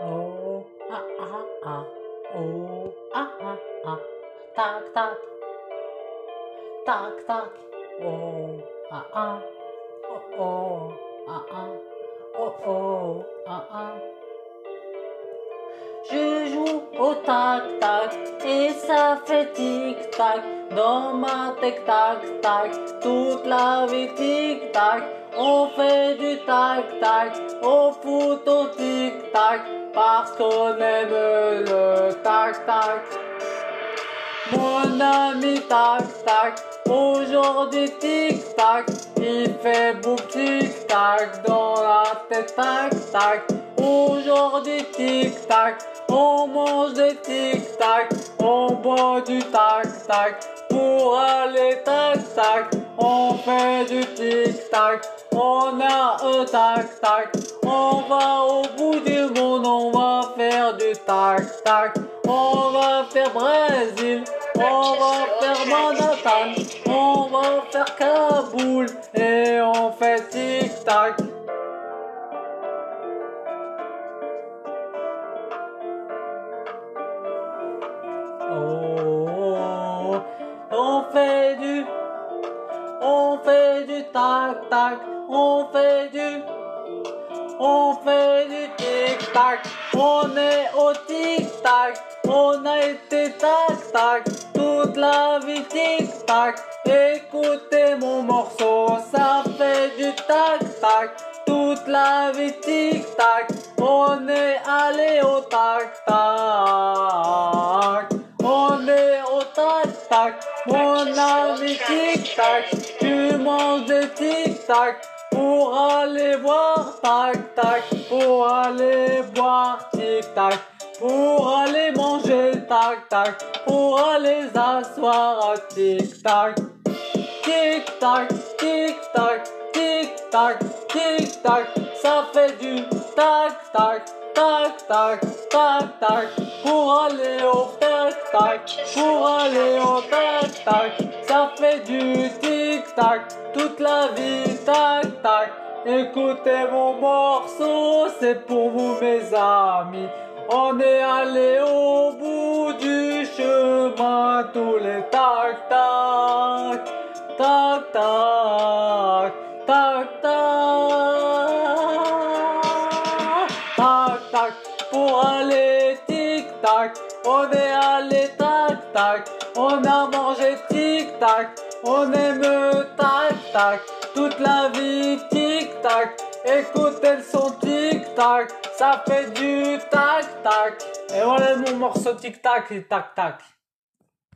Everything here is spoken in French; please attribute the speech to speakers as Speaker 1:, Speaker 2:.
Speaker 1: Oh, ah ah ah, oh ah ah. Ah, tak, tak, tak, tak, oh ah ah, oh ah, ah. Oh, ah, oh ah ah, oh oh ah ah. Je au tac-tac et ça fait tic-tac dans ma tic-tac-tac. Toute la vie tic-tac, on fait du tac-tac, au foot au tic-tac parce qu'on aime le tac-tac. Mon ami tac-tac, aujourd'hui tic-tac, il fait beaucoup tic-tac dans la tête tac-tac. Aujourd'hui tic-tac, on mange des tic-tac, on boit du tac-tac. Pour aller tac-tac, on fait du tic-tac, on a un tac-tac. On va au bout du monde, on va faire du tac-tac. On va faire Brésil, on va faire Manhattan, on va faire Kaboul et on fait tic-tac. Tac tac, on fait du, on fait du tic tac, on est au tic tac, on a été tac tac, toute la vie tic tac. Écoutez mon morceau, ça fait du tac tac, toute la vie tic tac, on est allé au tac tac. Au tac-tac, mon ami tic-tac, tu manges des tic-tac pour aller boire tac-tac, pour aller boire tic-tac, pour aller manger tac-tac, pour aller s'asseoir à tic-tac. Tic-tac, tic-tac, tic-tac, tic-tac, ça fait du tac-tac, tac-tac, tac-tac, pour aller au tac-tac, pour aller au tac-tac, ça fait du tic-tac, toute la vie tac-tac. Écoutez mon morceau, c'est pour vous mes amis. On est allé au bout du chemin, tous les tac-tac, tac-tac, tac-tac, pour aller tic-tac. On est allé tac-tac, on a mangé tic-tac, on aime tac-tac, toute la vie tic-tac. Écoutez le son tic-tac, ça fait du tac-tac. Et voilà mon morceau tic-tac et tac-tac.